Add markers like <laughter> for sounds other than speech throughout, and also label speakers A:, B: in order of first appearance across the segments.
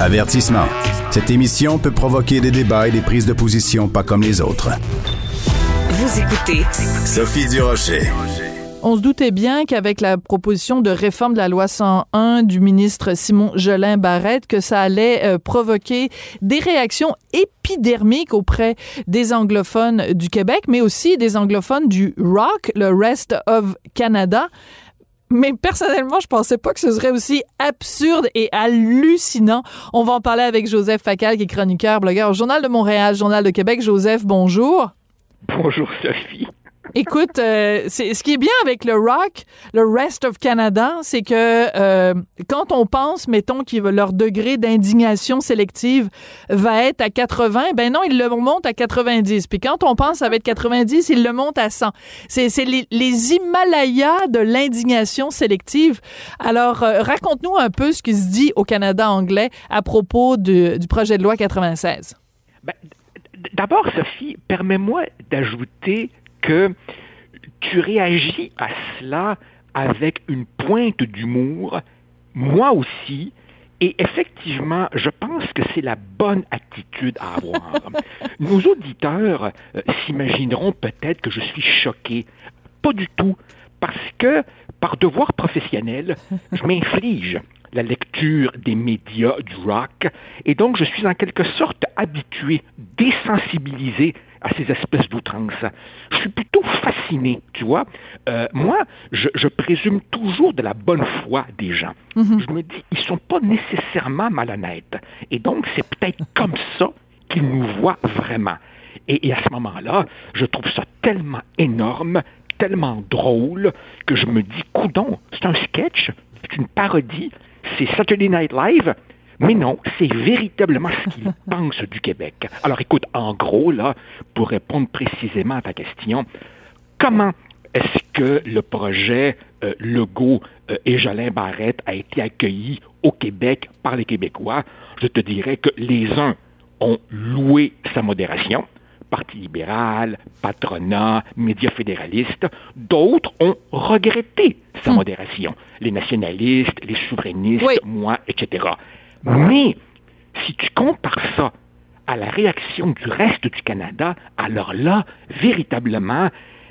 A: Avertissement. Cette émission peut provoquer des débats et des prises de position pas comme les autres.
B: Vous écoutez
A: Sophie Durocher.
C: On se doutait bien qu'avec la proposition de réforme de la loi 101 du ministre Simon Jolin Barrette, que ça allait euh, provoquer des réactions épidermiques auprès des anglophones du Québec, mais aussi des anglophones du rock, le Rest of Canada. Mais personnellement, je pensais pas que ce serait aussi absurde et hallucinant. On va en parler avec Joseph Facal, qui est chroniqueur, blogueur au Journal de Montréal, Journal de Québec. Joseph, bonjour.
D: Bonjour Sophie.
C: Écoute, euh, c'est ce qui est bien avec le rock, le Rest of Canada, c'est que euh, quand on pense, mettons, que leur degré d'indignation sélective va être à 80, ben non, ils le montent à 90. Puis quand on pense ça va être 90, ils le montent à 100. C'est les, les, Himalayas de l'indignation sélective. Alors, euh, raconte-nous un peu ce qui se dit au Canada anglais à propos du projet de loi 96.
D: Ben, D'abord, Sophie, permets-moi d'ajouter que tu réagis à cela avec une pointe d'humour, moi aussi, et effectivement, je pense que c'est la bonne attitude à avoir. <laughs> Nos auditeurs euh, s'imagineront peut-être que je suis choqué. Pas du tout, parce que par devoir professionnel, je m'inflige la lecture des médias du rock, et donc je suis en quelque sorte habitué, désensibilisé à ces espèces d'outrances. Je suis plutôt fasciné, tu vois. Euh, moi, je, présume toujours de la bonne foi des gens. Mhm. Je me dis, ils sont pas nécessairement malhonnêtes. Et donc, c'est peut-être <laughs> comme ça qu'ils nous voient vraiment. Et, et à ce moment-là, je trouve ça tellement énorme, tellement drôle, que je me dis, coudon, c'est un sketch, c'est une parodie, c'est Saturday Night Live, mais non, c'est véritablement ce qu'ils <laughs> pensent du Québec. Alors écoute, en gros, là, pour répondre précisément à ta question, comment est-ce que le projet euh, Legault euh, et Jolin Barrette a été accueilli au Québec par les Québécois? Je te dirais que les uns ont loué sa modération, Parti libéral, patronat, médias fédéralistes. D'autres ont regretté sa hmm. modération. Les nationalistes, les souverainistes, moi, etc. Mais si tu compares ça à la réaction du reste du Canada, alors là, véritablement,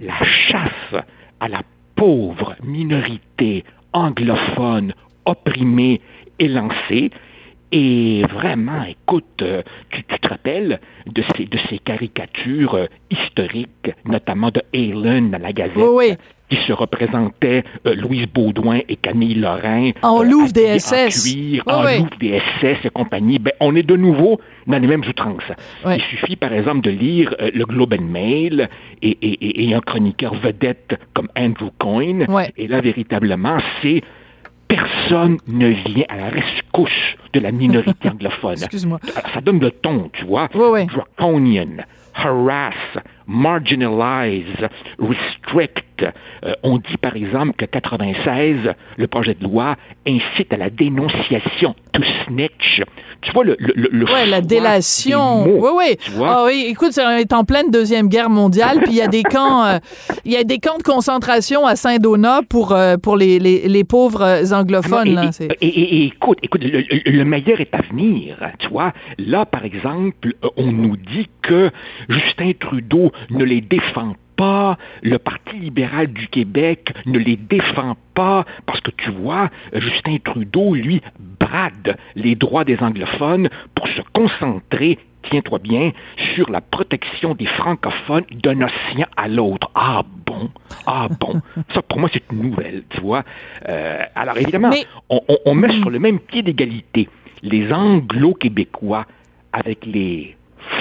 D: la chasse à la pauvre minorité anglophone opprimée est lancée. Et vraiment, écoute, euh, tu, te rappelles de ces, de ces caricatures euh, historiques, notamment de Halen dans la Gazette,
C: oui,
D: qui se représentaient euh, Louise Baudouin et Camille Lorrain.
C: En Louvre des SS.
D: En cuir, en Louvre des SS et compagnie. Ben, on est de nouveau dans les mêmes outrances. Il suffit, par exemple, de lire le Globe and Mail et, et, et, un chroniqueur vedette comme Andrew Coyne. Et là, véritablement, c'est personne ne vient à la rescousse de la minorité <laughs> anglophone.
C: Excuse-moi.
D: Ça donne le ton, tu vois.
C: Oui,
D: Draconian, harass, marginalize, restrict. Euh, on dit par exemple que 96, le projet de loi incite à la dénonciation, to snitch. Tu vois le le, le
C: ouais, la délation. Oui, oui. Ah oui, écoute, on est en pleine deuxième guerre mondiale, puis il y a des camps, euh, il y a des camps de concentration à Saint-Donat pour euh, pour les, les, les, pauvres anglophones.
D: Ah et, et, écoute, écoute, le, le, meilleur est à venir. Tu vois, là par exemple, on nous dit que Justin Trudeau ne les défend pas, le Parti libéral du Québec ne les défend pas, parce que tu vois, Justin Trudeau, lui, brade les droits des anglophones pour se concentrer tiens-toi bien, sur la protection des francophones d'un océan à l'autre. Ah bon, ah bon? <laughs> Ça, pour moi, c'est une nouvelle, tu vois. Euh, alors, évidemment, on, met sur le même pied d'égalité les anglo-québécois avec les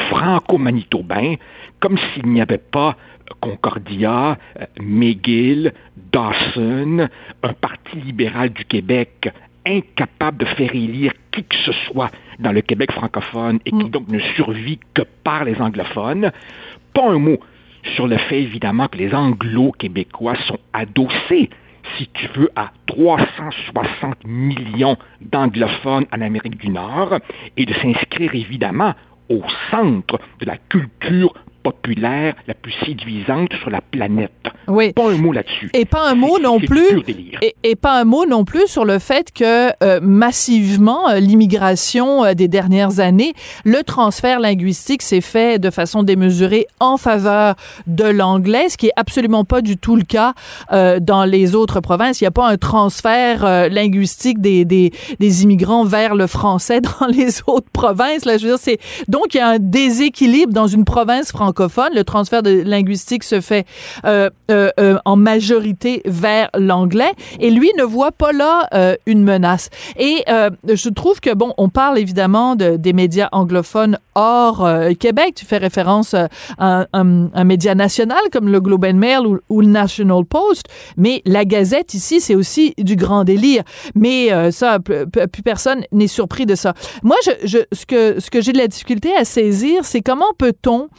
D: franco-manitobains, comme s'il n'y avait pas Concordia, McGill, Dawson, un parti libéral du Québec incapable de faire élire qui que ce soit dans le Québec francophone et qui
C: Mm.
D: donc ne survit que par les anglophones. Pas un mot sur le fait, évidemment, que les anglo-québécois sont adossés, si tu veux, à 360 millions d'anglophones en Amérique du Nord et de s'inscrire, évidemment, au centre de la culture populaire la plus séduisante sur la planète.
C: Oui.
D: Pas un mot là-dessus.
C: Et pas un mot non plus. et pas un mot non plus sur le fait que euh, massivement euh, l'immigration euh, des dernières années, le transfert linguistique s'est fait de façon démesurée en faveur de l'anglais, ce qui est absolument pas du tout le cas euh, dans les autres provinces. Il n'y a pas un transfert euh, linguistique des, des, des immigrants vers le français <laughs> dans les autres provinces. Là, je veux dire, c'est donc il y a un déséquilibre dans une province francophone. Le transfert de linguistique se fait euh, euh, euh, en majorité vers l'anglais et lui ne voit pas là une menace. Et je trouve que bon, on parle évidemment de, des médias anglophones hors Québec. Tu fais référence à un, média national comme le Globe and Mail ou, le National Post, mais la Gazette ici c'est aussi du grand délire. Mais ça, plus personne n'est surpris de ça. Moi, ce que j'ai de la difficulté à saisir, c'est comment peut-on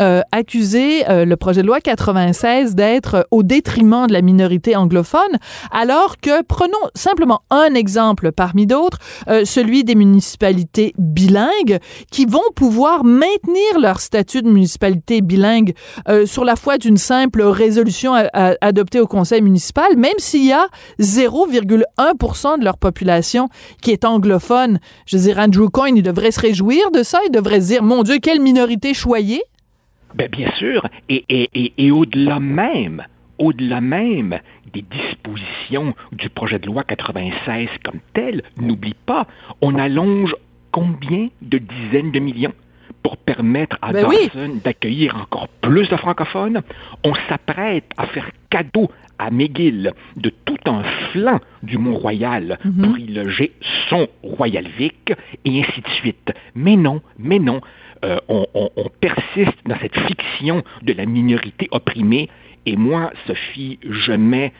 C: euh, accuser euh, le projet de loi 96 d'être euh, au détriment de la minorité anglophone, alors que prenons simplement un exemple parmi d'autres, euh, celui des municipalités bilingues qui vont pouvoir maintenir leur statut de municipalité bilingue euh, sur la foi d'une simple résolution adoptée au conseil municipal, même s'il y a 0,1% de leur population qui est anglophone. Je veux dire, Andrew Coyne, il devrait se réjouir de ça, il devrait se dire, mon Dieu, quelle minorité choyée.
D: Ben, bien sûr, et, et, et, et au-delà même, au-delà même des dispositions du projet de loi 96 comme tel, n'oublie pas, on allonge combien de dizaines de millions pour permettre à
C: Ben oui.
D: Dawson d'accueillir encore plus de francophones. On s'apprête à faire cadeau à McGill de tout un flanc du Mont-Royal
C: Mhm.
D: pour y loger son Royal Vic et ainsi de suite. Mais non, mais non, euh, on, on- on persiste dans cette fiction de la minorité opprimée. Et moi, Sophie, je mets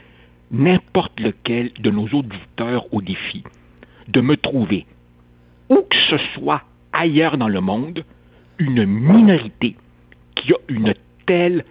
D: n'importe lequel de nos auditeurs au défi de me trouver, où que ce soit ailleurs dans le monde, une minorité qui a une telle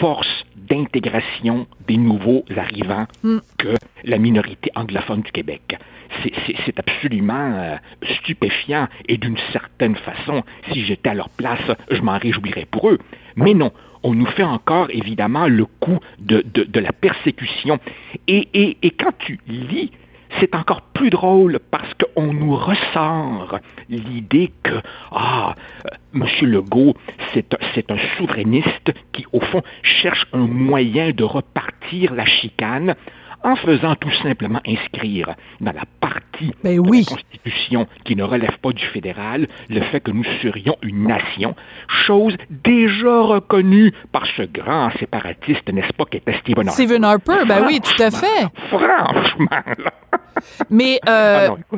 D: force d'intégration des nouveaux arrivants
C: Mm.
D: que la minorité anglophone du Québec. C'est- absolument euh, stupéfiant et d'une certaine façon, si j'étais à leur place, je m'en réjouirais pour eux. Mais non, on nous fait encore évidemment le coup de, de, la persécution. Et, et, et quand tu lis c'est encore plus drôle parce qu'on nous ressort l'idée que, ah, euh, M. Legault, c'est un souverainiste qui, au fond, cherche un moyen de repartir la chicane en faisant tout simplement inscrire dans la partie
C: Ben
D: de la Constitution qui ne relève pas du fédéral le fait que nous serions une nation, chose déjà reconnue par ce grand séparatiste, n'est-ce pas, qui était Stephen Harper.
C: Stephen Harper, ben oui, tout à fait.
D: Franchement, là.
C: Mais euh,
D: Ah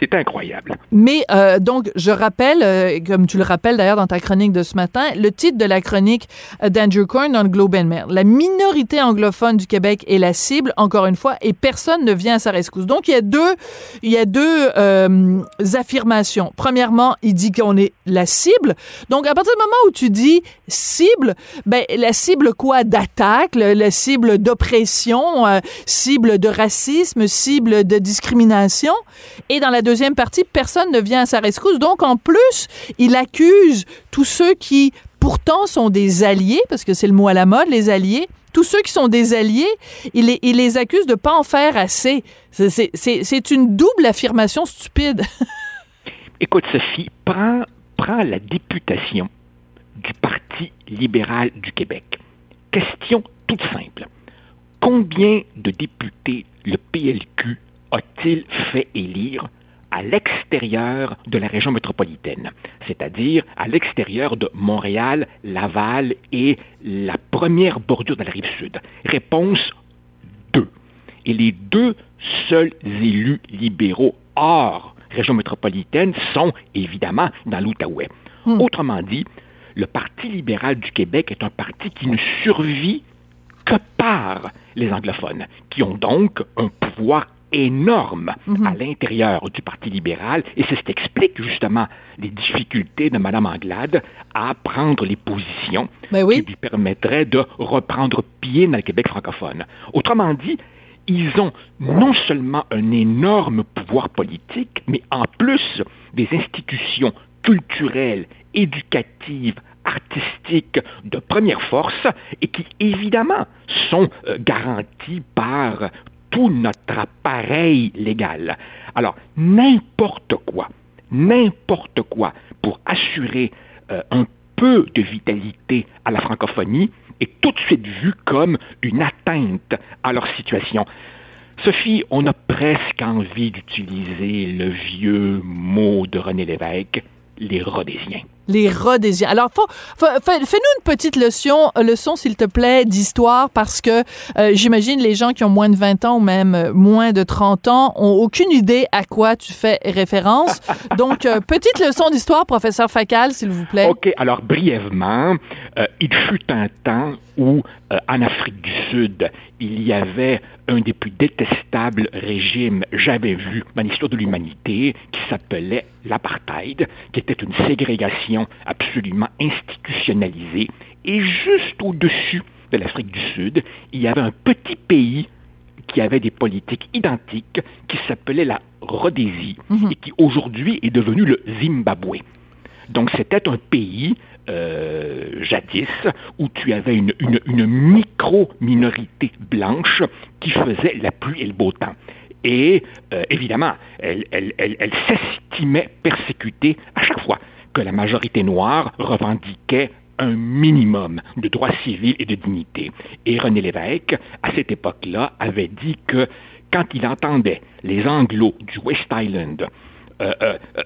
D: c'est- incroyable.
C: Mais euh, donc, je rappelle, euh, comme tu le rappelles d'ailleurs dans ta chronique de ce matin, le titre de la chronique d'Andrew Coyne dans le Globe and Mail. La minorité anglophone du Québec est la cible, encore une fois, et personne ne vient à sa rescousse. Donc, il y a deux, il y a deux euh, affirmations. Premièrement, il dit qu'on est la cible. Donc, à partir du moment où tu dis cible, ben, la cible quoi d'attaque, la cible d'oppression, euh, cible de racisme, cible de discrimination? Et dans la deuxième partie, personne ne vient à sa rescousse. Donc, en plus, il accuse tous ceux qui, pourtant, sont des alliés, parce que c'est le mot à la mode, les alliés. Tous ceux qui sont des alliés, il les, accuse de pas en faire assez. C'est une double affirmation stupide. <laughs>
D: Écoute, Sophie, prends, prends la députation du Parti libéral du Québec. Question toute simple. Combien de députés le PLQ a-t-il fait élire à l'extérieur de la région métropolitaine, c'est-à-dire à, l'extérieur de Montréal, Laval et la première bordure de la rive sud? Réponse 2. Et les deux seuls élus libéraux hors région métropolitaine sont évidemment dans l'Outaouais.
C: Hmm.
D: Autrement dit, le Parti libéral du Québec est un parti qui ne survit que par les anglophones, qui ont donc un pouvoir énorme à l'intérieur du Parti libéral et c'est ce qui explique justement les difficultés de Mme Anglade à prendre les positions
C: Ben oui.
D: qui lui permettraient de reprendre pied dans le Québec francophone. Autrement dit, ils ont non seulement un énorme pouvoir politique, mais en plus des institutions culturelles, éducatives, artistiques de première force et qui évidemment sont euh, garanties par tout notre appareil légal. Alors, n'importe quoi, n'importe quoi pour assurer euh, un peu de vitalité à la francophonie est tout de suite vu comme une atteinte à leur situation. Sophie, on a presque envie d'utiliser le vieux mot de René Lévesque, les Rhodésiens.
C: Les Rhodésiens. Alors, fais-nous une petite leçon, euh, leçon s'il te plaît, d'histoire, parce que euh, j'imagine les gens qui ont moins de 20 ans ou même euh, moins de 30 ans ont aucune idée à quoi tu fais référence. <laughs> Donc, euh, petite leçon d'histoire, professeur Facal, s'il vous plaît.
D: OK, alors brièvement, euh, il fut un temps où, euh, en Afrique du Sud, il y avait un des plus détestables régimes jamais vus dans l'histoire de l'humanité, qui s'appelait l'apartheid, qui était une ségrégation absolument institutionnalisée. Et juste au-dessus de l'Afrique du Sud, il y avait un petit pays qui avait des politiques identiques, qui s'appelait la Rhodésie, et qui aujourd'hui est devenu le Zimbabwe. Donc c'était un pays euh, jadis où tu avais une, micro-minorité blanche qui faisait la pluie et le beau temps. Et euh, évidemment, elle- elle s'estimait persécutée à chaque fois que la majorité noire revendiquait un minimum de droits civils et de dignité. Et René Lévesque, à cette époque-là, avait dit que quand il entendait les Anglos du West Island euh, euh, euh,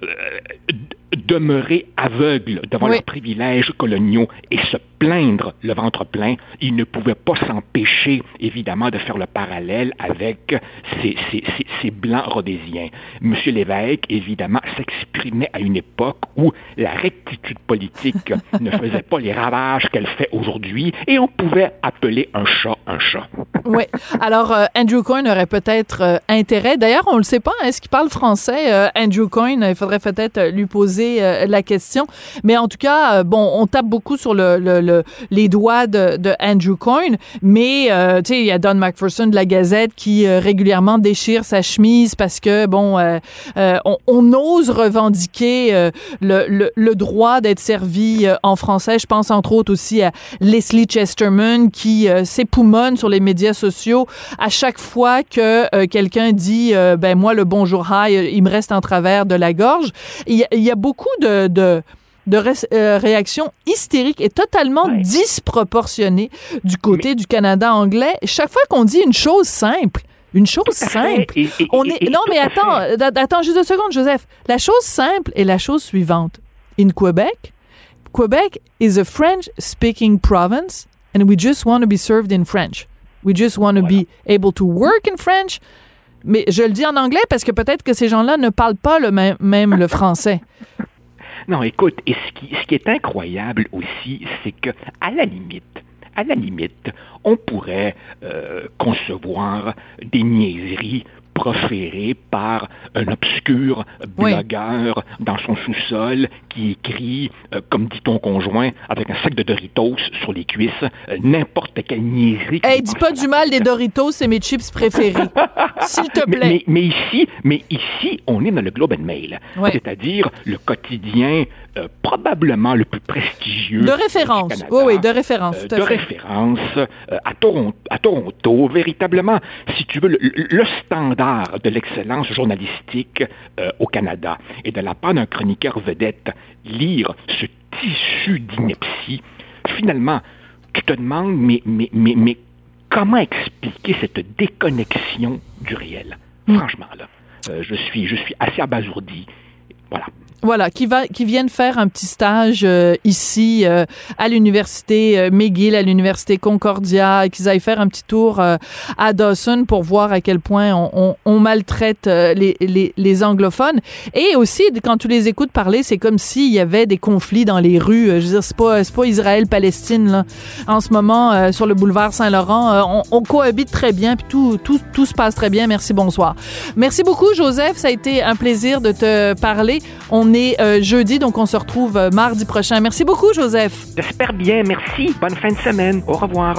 D: demeurer aveugles devant
C: Oui.
D: leurs privilèges coloniaux et se plaindre le ventre plein, il ne pouvait pas s'empêcher, évidemment, de faire le parallèle avec ces, ces- ces- ces blancs rhodésiens. M. Lévesque, évidemment, s'exprimait à une époque où la rectitude politique <laughs> ne faisait pas les ravages qu'elle fait aujourd'hui et on pouvait appeler un chat un chat.
C: Oui. Alors, euh, Andrew Coyne aurait peut-être euh, intérêt. D'ailleurs, on ne le sait pas. hein, Est-ce qu'il parle français, euh, Andrew Coyne? Il faudrait peut-être euh, lui poser euh, la question. Mais en tout cas, euh, bon, on tape beaucoup sur le, le- le- les doigts de, de Andrew Coyne. Mais, tu sais, il y a Don McPherson de la Gazette qui régulièrement déchire sa chemise parce que, bon, on, on ose revendiquer le, le- droit d'être servi en français. Je pense entre autres aussi à Leslie Chesterman qui s'époumonne sur les médias sociaux à chaque fois que euh, quelqu'un dit euh, ben moi le bonjour hi il me reste en travers de la gorge. Il y a, il y a beaucoup de, de de ré- euh, réactions hystériques et totalement
D: Ouais.
C: disproportionnées du côté du Canada anglais. Chaque fois qu'on dit une chose simple, une chose simple, on est non mais attends, attends juste deux secondes Joseph. La chose simple est la chose suivante. In Quebec, Quebec is a French speaking province and we just want to be served in French. We just want to be able to work in French. Mais je le dis en anglais parce que peut-être que ces gens-là ne parlent pas le même, même le français. <laughs>
D: Non, écoute, et ce qui, ce qui est incroyable aussi, c'est que, à la limite, à la limite, on pourrait euh, concevoir des niaiseries proférées par un obscur
C: Oui.
D: blogueur dans son sous-sol qui écrit, euh, comme dit ton conjoint, avec un sac de Doritos sur les cuisses, euh, n'importe quelle niaiserie.
C: Hey, dis pas du mal des Doritos, c'est mes chips préférés. <laughs> S'il te plaît.
D: mais- mais ici, mais ici, on est dans le Globe and Mail, c'est-à-dire le quotidien euh, probablement le plus prestigieux
C: De
D: du
C: référence.
D: Canada.
C: Oui, oui, de référence,
D: Euh, de
C: fait.
D: référence euh, à, Toronto, à Toronto, véritablement, si tu veux, le, le standard de l'excellence journalistique euh, au Canada. Et de la part d'un chroniqueur vedette, lire ce tissu d'ineptie, finalement, tu te demandes, mais, mais, mais, mais comment expliquer cette déconnexion du réel?
C: Mm.
D: Franchement, là, euh, je, suis, je suis assez abasourdi. Voilà.
C: Voilà, qui va, qui viennent faire un petit stage euh, ici euh, à l'université euh, McGill, à l'université Concordia, qu'ils aillent faire un petit tour à Dawson pour voir à quel point on, on, on maltraite les, les, les, anglophones. Et aussi, quand tu les écoutes parler, c'est comme s'il y avait des conflits dans les rues. Je veux dire, c'est pas, pas Israël-Palestine là. En ce moment, sur le boulevard Saint-Laurent, on, on, cohabite très bien, puis tout, tout, tout se passe très bien. Merci, bonsoir. Merci beaucoup, Joseph. Ça a été un plaisir de te parler. Euh, jeudi, donc on se retrouve euh, mardi prochain. Merci beaucoup, Joseph.
D: J'espère bien. Merci. Bonne fin de semaine. Au revoir.